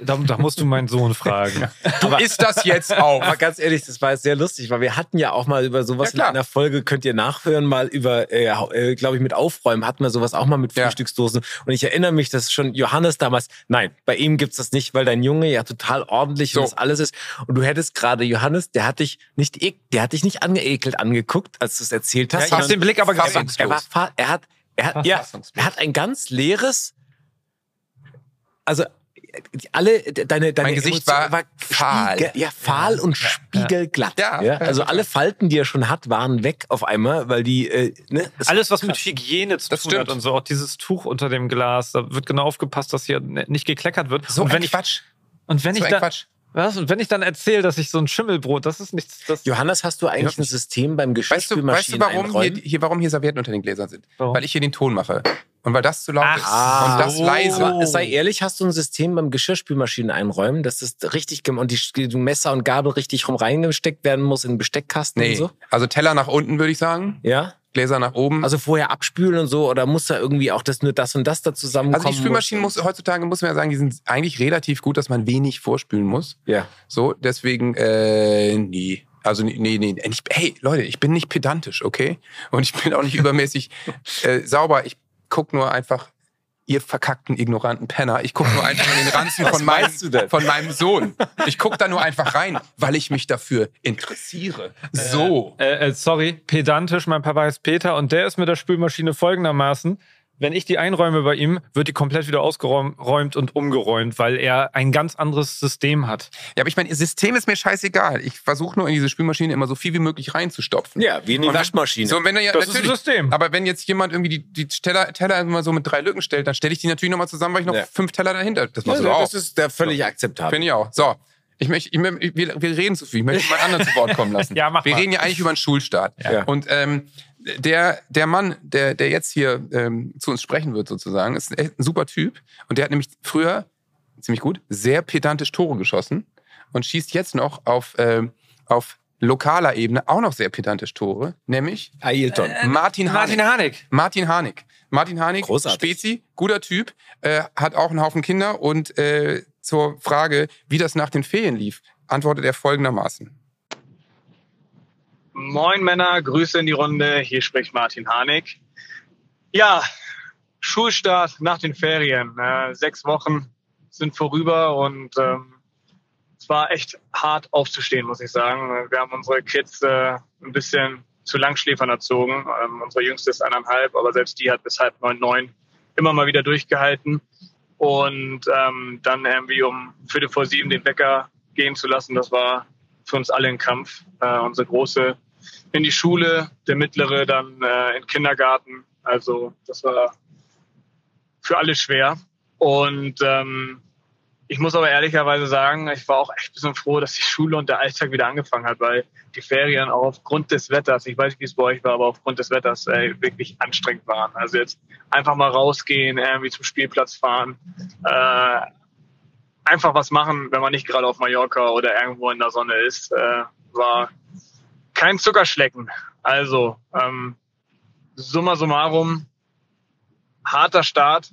Da, da, musst du meinen Sohn fragen. Du aber, isst das jetzt auch. Aber ganz ehrlich, das war jetzt sehr lustig, weil wir hatten ja auch mal über sowas ja, in einer Folge, könnt ihr nachhören, mal über, äh, äh, glaube ich, mit Aufräumen hatten wir sowas auch mal mit ja. Frühstücksdosen. Und ich erinnere mich, dass schon Johannes damals, nein, bei ihm gibt's das nicht, weil dein Junge ja total ordentlich so. und das alles ist. Und du hättest gerade Johannes, der hat dich nicht, der hat dich nicht angeekelt angeguckt, als du es erzählt hast. Ja, ich hast den Blick aber gesehen. Er, war, er hat, er hat, ja, er hat ein ganz leeres, also alle deine deine mein Gesicht war, war fahl, spiegel, ja fahl und ja, spiegelglatt. Ja, ja, also alle Falten, die er schon hat, waren weg auf einmal, weil die äh, ne, alles was mit Hygiene zu das tun stimmt. hat und so auch dieses Tuch unter dem Glas, da wird genau aufgepasst, dass hier nicht gekleckert wird. So und wenn ein Quatsch. Ich, und wenn so ich da, Quatsch. Was? Und wenn ich dann erzähle, dass ich so ein Schimmelbrot, das ist nichts. Das Johannes, hast du eigentlich ein System beim Geschirrspülmaschinen weißt du, weißt du, warum hier, hier, warum hier Servietten unter den Gläsern sind? Warum? Weil ich hier den Ton mache. Und weil das zu laut Ach, ist ah, und das oh. leise. Aber sei ehrlich, hast du ein System beim Geschirrspülmaschinen einräumen, dass das richtig und die Messer und Gabel richtig rum reingesteckt werden muss in den Besteckkasten nee. und so? Also Teller nach unten, würde ich sagen. Ja. Gläser nach oben. Also vorher abspülen und so oder muss da irgendwie auch das nur das und das da zusammenkommen? Also die Spülmaschinen muss, heutzutage muss man ja sagen, die sind eigentlich relativ gut, dass man wenig vorspülen muss. Ja. So, deswegen äh, nie. Also nee, nee, nee. Ich, hey, Leute, ich bin nicht pedantisch, okay? Und ich bin auch nicht übermäßig äh, sauber. Ich guck nur einfach, ihr verkackten, ignoranten Penner. Ich gucke nur einfach in den Ranzen von meinem, von meinem Sohn. Ich gucke da nur einfach rein, weil ich mich dafür interessiere. So. Äh, äh, sorry, pedantisch. Mein Papa heißt Peter und der ist mit der Spülmaschine folgendermaßen wenn ich die einräume bei ihm, wird die komplett wieder ausgeräumt und umgeräumt, weil er ein ganz anderes System hat. Ja, aber ich meine, System ist mir scheißegal. Ich versuche nur in diese Spülmaschine immer so viel wie möglich reinzustopfen. Ja, wie in die Waschmaschine. So, wenn er ja, das natürlich, ist ein System. Aber wenn jetzt jemand irgendwie die, die Teller, Teller immer so mit drei Lücken stellt, dann stelle ich die natürlich nochmal zusammen, weil ich noch ja. fünf Teller dahinter. Das machst ja, du auch. Das ist der völlig so. akzeptabel. Finde ich auch. So. Ich möchte, ich, wir, wir reden zu viel. Ich möchte jemand anderen zu Wort kommen lassen. ja, mach wir mal. reden ja eigentlich über einen Schulstart. Ja. Und ähm, der, der Mann, der, der jetzt hier ähm, zu uns sprechen wird, sozusagen, ist ein, ein super Typ. Und der hat nämlich früher, ziemlich gut, sehr pedantisch Tore geschossen und schießt jetzt noch auf, ähm, auf lokaler Ebene auch noch sehr pedantisch Tore, nämlich Ailton. Äh, Martin Harnik. Martin Harnik. Martin Harnik. Martin Harnik, Großartig. Spezi, guter Typ, äh, hat auch einen Haufen Kinder und äh, zur Frage, wie das nach den Ferien lief, antwortet er folgendermaßen. Moin Männer, Grüße in die Runde. Hier spricht Martin Harnik. Ja, Schulstart nach den Ferien. Äh, sechs Wochen sind vorüber und ähm, es war echt hart aufzustehen, muss ich sagen. Wir haben unsere Kids äh, ein bisschen zu Langschläfern erzogen. Ähm, unsere jüngste ist eineinhalb, aber selbst die hat bis halb neun, neun immer mal wieder durchgehalten. Und ähm, dann irgendwie um Viertel vor sieben den Wecker gehen zu lassen, das war für uns alle ein Kampf. Äh, unsere Große in die Schule, der Mittlere dann äh, in den Kindergarten. Also das war für alle schwer. Und ähm, ich muss aber ehrlicherweise sagen, ich war auch echt ein bisschen froh, dass die Schule und der Alltag wieder angefangen hat, weil die Ferien auch aufgrund des Wetters, ich weiß nicht, wie es bei euch war, aber aufgrund des Wetters äh, wirklich anstrengend waren. Also jetzt einfach mal rausgehen, irgendwie zum Spielplatz fahren, äh, einfach was machen, wenn man nicht gerade auf Mallorca oder irgendwo in der Sonne ist, äh, war kein Zuckerschlecken. Also, ähm, summa summarum, harter Start.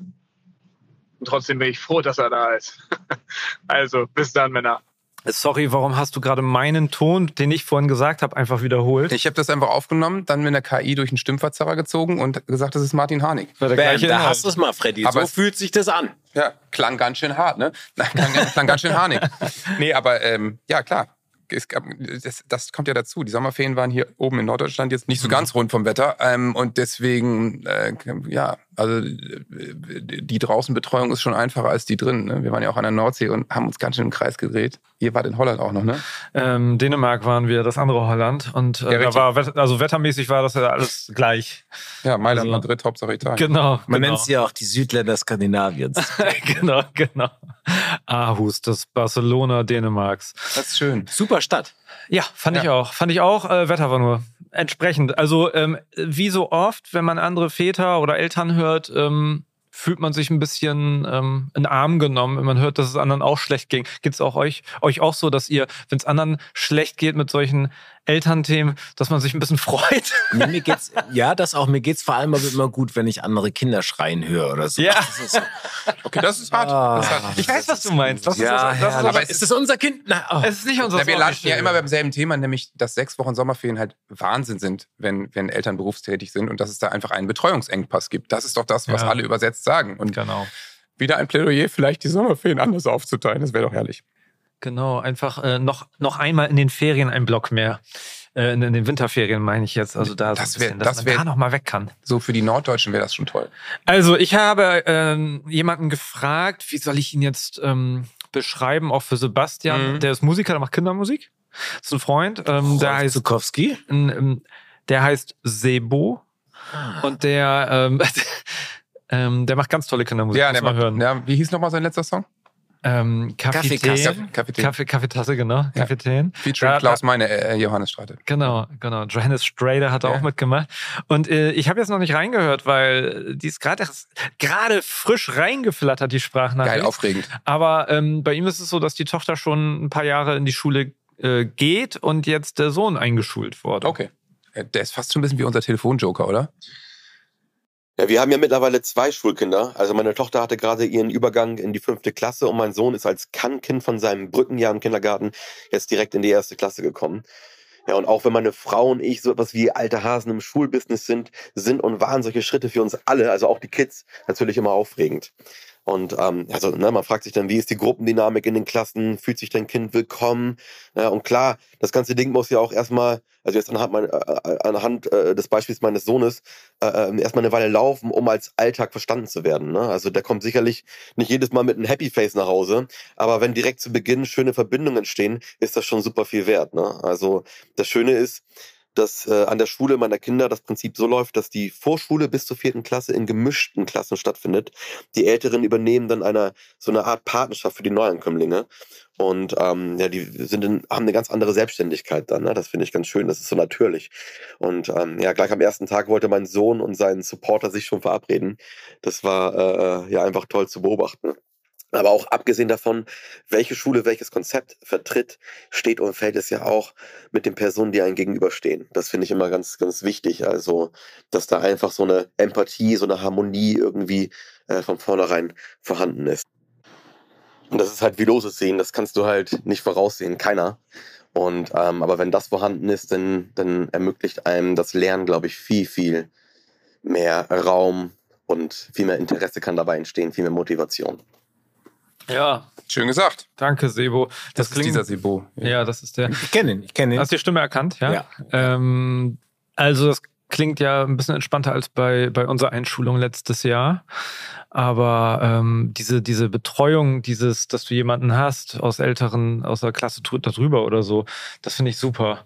Und trotzdem bin ich froh, dass er da ist. also, bis dann, Männer. Sorry, warum hast du gerade meinen Ton, den ich vorhin gesagt habe, einfach wiederholt? Ich habe das einfach aufgenommen, dann mit der KI durch einen Stimmverzerrer gezogen und gesagt, das ist Martin Harnik. Bam, da Inhalt. hast du es mal, Freddy. Aber so es- fühlt sich das an. Ja, klang ganz schön hart, ne? Klang, klang ganz schön harnig. Nee, aber ähm, ja, klar. Es gab, das, das kommt ja dazu. Die Sommerferien waren hier oben in Norddeutschland jetzt nicht so ganz rund vom Wetter. Ähm, und deswegen, äh, ja, also die Draußenbetreuung ist schon einfacher als die drin. Ne? Wir waren ja auch an der Nordsee und haben uns ganz schön im Kreis gedreht. Ihr wart in Holland auch noch, ne? Ähm, Dänemark waren wir, das andere Holland. Und äh, Ja, da war, also wettermäßig war das ja alles gleich. Ja, Mailand, Also- Madrid, Hauptsache Italien. Genau. Man genau. nennt sie ja auch die Südländer Skandinaviens. genau, genau. Aarhus, das Barcelona Dänemarks. Das ist schön. Super Stadt. Ja, fand ich Ja. auch. Fand ich auch. Äh, Wetter war nur entsprechend. Also ähm, wie so oft, wenn man andere Väter oder Eltern hört, ähm, fühlt man sich ein bisschen ähm, in Arm genommen, wenn man hört, dass es anderen auch schlecht ging. Geht es auch euch, euch auch so, dass ihr, wenn es anderen schlecht geht mit solchen Elternthemen, dass man sich ein bisschen freut? Nee, mir geht's, ja, das auch. Mir geht's vor allem aber immer gut, wenn ich andere Kinder schreien höre oder so. Ja. Das ist so. Okay, das ist hart. Ah. Das ist hart. Ich weiß, was du meinst. Das ja, ist, das ist, herrlich. aber, ist das unser Kind? Na, oh. es ist nicht unser Ja, wir landen ja immer beim selben Thema, nämlich, dass sechs Wochen Sommerferien halt Wahnsinn sind, wenn, wenn Eltern berufstätig sind und dass es da einfach einen Betreuungsengpass gibt. Das ist doch das, was Ja. alle übersetzt sagen. Und Genau. wieder ein Plädoyer, vielleicht die Sommerferien anders aufzuteilen. Das wäre doch herrlich. Genau, einfach äh, noch, noch einmal in den Ferien ein Block mehr. Äh, in, in den Winterferien meine ich jetzt. Also da Das so wär- bisschen, dass das man wär- da noch mal weg kann. So für die Norddeutschen wäre das schon toll. Also ich habe ähm, jemanden gefragt, wie soll ich ihn jetzt ähm, beschreiben, auch für Sebastian. Mhm. Der ist Musiker, der macht Kindermusik. Das ist ein Freund. Ähm, der, heißt, Zukowski. ähm, der heißt Sebo und der, ähm, ähm, der macht ganz tolle Kindermusik. Ja, der man macht, hören. ja, wie hieß nochmal sein letzter Song? Ähm, Kaffeekasse. Kapitän. Kapitän. Kaffee, Kaffeetasse, genau. Ja. Kapitän. Featuring Da- Klaus Meine, äh, Johannes Strate. Genau, genau. Johannes Strader hat Ja. auch mitgemacht. Und äh, ich habe jetzt noch nicht reingehört, weil die ist gerade gerade frisch reingeflattert, die Sprachnachricht. Geil, aufregend. Aber ähm, bei ihm ist es so, dass die Tochter schon ein paar Jahre in die Schule äh, geht und jetzt der Sohn eingeschult wurde. Okay. Der ist fast schon ein bisschen wie unser Telefonjoker, oder? Ja, wir haben ja mittlerweile zwei Schulkinder. Also meine Tochter hatte gerade ihren Übergang in die fünfte Klasse und mein Sohn ist als Kannkind von seinem Brückenjahr im Kindergarten jetzt direkt in die erste Klasse gekommen. Ja, und auch wenn meine Frau und ich so etwas wie alte Hasen im Schulbusiness sind, sind und waren solche Schritte für uns alle, also auch die Kids, natürlich immer aufregend. Und ähm, also ne, man fragt sich dann, wie ist die Gruppendynamik in den Klassen? Fühlt sich dein Kind willkommen? Ja, und klar, das ganze Ding muss ja auch erstmal, also jetzt anhand, mein, äh, anhand äh, des Beispiels meines Sohnes, äh, äh, erstmal eine Weile laufen, um als Alltag verstanden zu werden. Ne? Also der kommt sicherlich nicht jedes Mal mit einem Happy Face nach Hause, aber wenn direkt zu Beginn schöne Verbindungen entstehen, ist das schon super viel wert. Ne? Also das Schöne ist, dass äh, an der Schule meiner Kinder das Prinzip so läuft, dass die Vorschule bis zur vierten Klasse in gemischten Klassen stattfindet. Die Älteren übernehmen dann eine so eine Art Partnerschaft für die Neuankömmlinge und ähm, ja, die sind in, haben eine ganz andere Selbstständigkeit dann. Ne? Das finde ich ganz schön. Das ist so natürlich. Und ähm, ja, gleich am ersten Tag wollte mein Sohn und sein Supporter sich schon verabreden. Das war äh, ja einfach toll zu beobachten. Aber auch abgesehen davon, welche Schule welches Konzept vertritt, steht und fällt es ja auch mit den Personen, die einem gegenüberstehen. Das finde ich immer ganz, ganz wichtig. Also, dass da einfach so eine Empathie, so eine Harmonie irgendwie äh, von vornherein vorhanden ist. Und das ist halt wie loses Sehen, das kannst du halt nicht voraussehen, keiner. Und ähm, aber wenn das vorhanden ist, dann, dann ermöglicht einem das Lernen, glaube ich, viel, viel mehr Raum und viel mehr Interesse kann dabei entstehen, viel mehr Motivation. Ja, Schön gesagt. danke, Sebo. Das, ist dieser Sebo. Ja, das ist der. Ich kenne ihn, ich kenne ihn. Hast du die Stimme erkannt? Ja. Ja. Ähm, also das klingt ja ein bisschen entspannter als bei, bei unserer Einschulung letztes Jahr. Aber ähm, diese, diese Betreuung, dieses, dass du jemanden hast aus älteren, aus der Klasse darüber oder so, das finde ich super.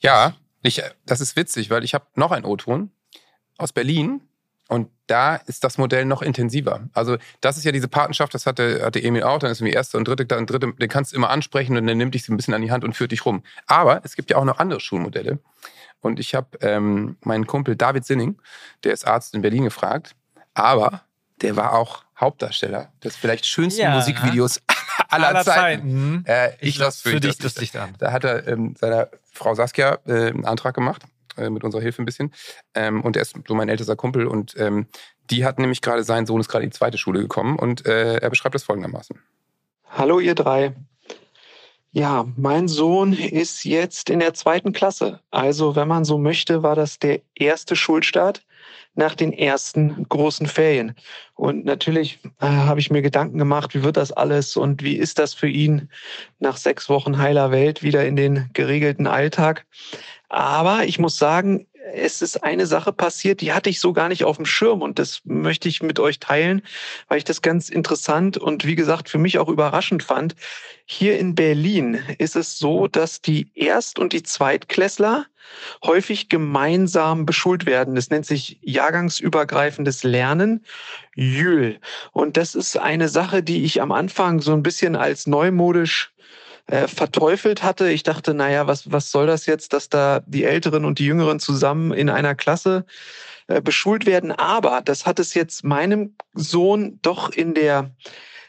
Ja, ich, das ist witzig, weil ich habe noch einen O-Ton aus Berlin und da ist das Modell noch intensiver. Also das ist ja diese Patenschaft, das hatte, hatte Emil auch, dann ist irgendwie erste und dritte, dann dritte, den kannst du immer ansprechen und dann nimmt dich so ein bisschen an die Hand und führt dich rum. Aber es gibt ja auch noch andere Schulmodelle. Und ich habe ähm, meinen Kumpel David Sinning, der ist Arzt in Berlin, gefragt, aber der war auch Hauptdarsteller des vielleicht schönsten Ja. Musikvideos aller, Zeiten. Äh, ich, lass für dich das Licht an. Da hat er ähm, seiner Frau Saskia äh, einen Antrag gemacht, äh, mit unserer Hilfe ein bisschen. Ähm, und er ist so mein ältester Kumpel. Und ähm, die hat nämlich gerade, sein Sohn ist gerade in die zweite Schule gekommen. Und äh, er beschreibt das folgendermaßen. Hallo ihr drei. Ja, mein Sohn ist jetzt in der zweiten Klasse. Also, wenn man so möchte, war das der erste Schulstart nach den ersten großen Ferien. Und natürlich äh, habe ich mir Gedanken gemacht, wie wird das alles und wie ist das für ihn nach sechs Wochen heiler Welt wieder in den geregelten Alltag. Aber ich muss sagen, es ist eine Sache passiert, die hatte ich so gar nicht auf dem Schirm und das möchte ich mit euch teilen, weil ich das ganz interessant und wie gesagt für mich auch überraschend fand. Hier in Berlin ist es so, dass die Erst- und die Zweitklässler häufig gemeinsam beschult werden. Das nennt sich jahrgangsübergreifendes Lernen, JÜL. Und das ist eine Sache, die ich am Anfang so ein bisschen als neumodisch äh, verteufelt hatte. Ich dachte, naja, was, was soll das jetzt, dass da die Älteren und die Jüngeren zusammen in einer Klasse äh, beschult werden. Aber das hat es jetzt meinem Sohn doch in der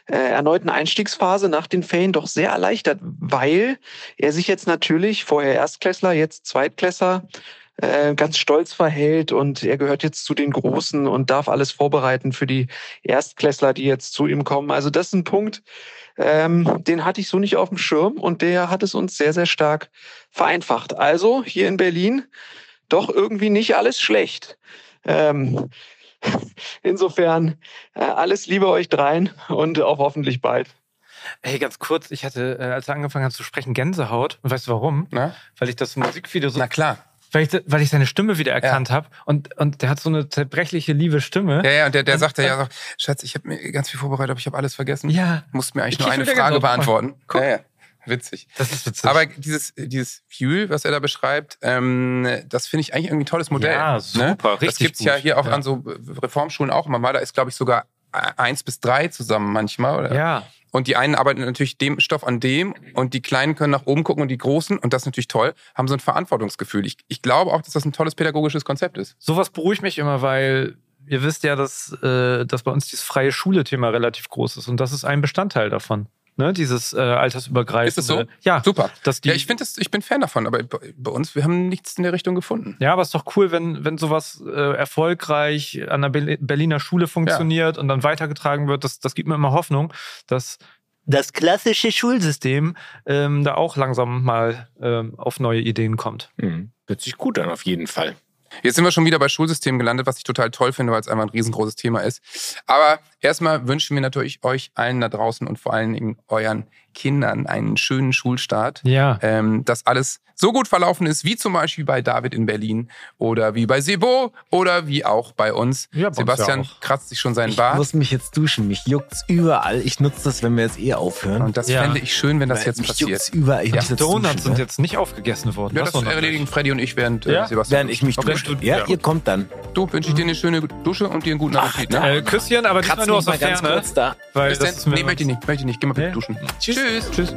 äh, erneuten Einstiegsphase nach den Ferien doch sehr erleichtert, weil er sich jetzt natürlich vorher Erstklässler, jetzt Zweitklässler äh, ganz stolz verhält und er gehört jetzt zu den Großen und darf alles vorbereiten für die Erstklässler, die jetzt zu ihm kommen. Also das ist ein Punkt, ähm, den hatte ich so nicht auf dem Schirm und der hat es uns sehr, sehr stark vereinfacht. Also hier in Berlin doch irgendwie nicht alles schlecht. Ähm, insofern äh, alles Liebe euch dreien und auch hoffentlich bald. Hey, ganz kurz, ich hatte, äh, als er angefangen hat zu sprechen, Gänsehaut. Und weißt du warum? Na? Weil ich das Musikvideo so Na klar. Weil ich, weil ich seine Stimme wieder erkannt habe und, und der hat so eine zerbrechliche, liebe Stimme. Ja, ja, und der, der Und- sagte ja so, Schatz, ich habe mir ganz viel vorbereitet, aber ich habe alles vergessen. Ja, Musst mir eigentlich Ich nur eine Frage Gänsehaut. beantworten. Guck. Ja, ja. Witzig. das ist witzig. Aber dieses, dieses Fuel, was er da beschreibt, ähm, das finde ich eigentlich irgendwie ein tolles Modell. Ja, super, Das richtig gibt's ja gut. hier auch Ja. an so Reformschulen auch immer mal. Da ist, glaube ich, sogar eins bis drei zusammen manchmal. Oder? ja, Und die einen arbeiten natürlich dem Stoff an dem und die Kleinen können nach oben gucken und die Großen, und das ist natürlich toll, haben so ein Verantwortungsgefühl. Ich, ich glaube auch, dass das ein tolles pädagogisches Konzept ist. sowas beruhigt mich immer, weil ihr wisst ja, dass, äh, dass bei uns dieses freie Schule-Thema relativ groß ist und das ist ein Bestandteil davon. Ne? Dieses äh, altersübergreifende. Ist es so? Ja, Super. dass die, ja, ich finde das, ich bin Fan davon, aber bei uns, wir haben nichts in der Richtung gefunden. Ja, aber es ist doch cool, wenn, wenn sowas äh, erfolgreich an der Berli- Berliner Schule funktioniert und dann weitergetragen wird. Das, das gibt mir immer Hoffnung, dass das klassische Schulsystem ähm, da auch langsam mal ähm, auf neue Ideen kommt. Mhm. Hört sich gut an, auf jeden Fall. Jetzt sind wir schon wieder bei Schulsystemen gelandet, was ich total toll finde, weil es einfach ein riesengroßes Thema ist. Aber erstmal wünschen wir natürlich euch allen da draußen und vor allen Dingen euren Kindern einen schönen Schulstart. Ja. Ähm, dass alles so gut verlaufen ist, wie zum Beispiel bei David in Berlin oder wie bei Sebo oder wie auch bei uns. Ja, Sebastian ja kratzt sich schon seinen Ich Bart. muss mich jetzt duschen. Mich juckt's überall. Ich nutze das, wenn wir jetzt eh aufhören. Und das Ja. fände ich schön, wenn das Weil jetzt mich passiert. juckt's überall. Ich Die muss jetzt Donuts duschen, sind ne? jetzt nicht aufgegessen worden. Ja, das mich. erledigen Freddy und ich, während äh, Ja? Sebastian. Während ich mich Okay. dusche. Ja. Ja, ihr kommt dann. Du wünsche ich dir eine schöne Dusche und dir einen guten Appetit. Ne? Äh, Küsschen, aber diesmal nur aus der mal ganz Ferne. kurz da. Weil Bis das mir Nee, möchte ich nicht, möchte ich nicht. Geh mal bitte duschen. Tschüss. Tschüss. Tschüss.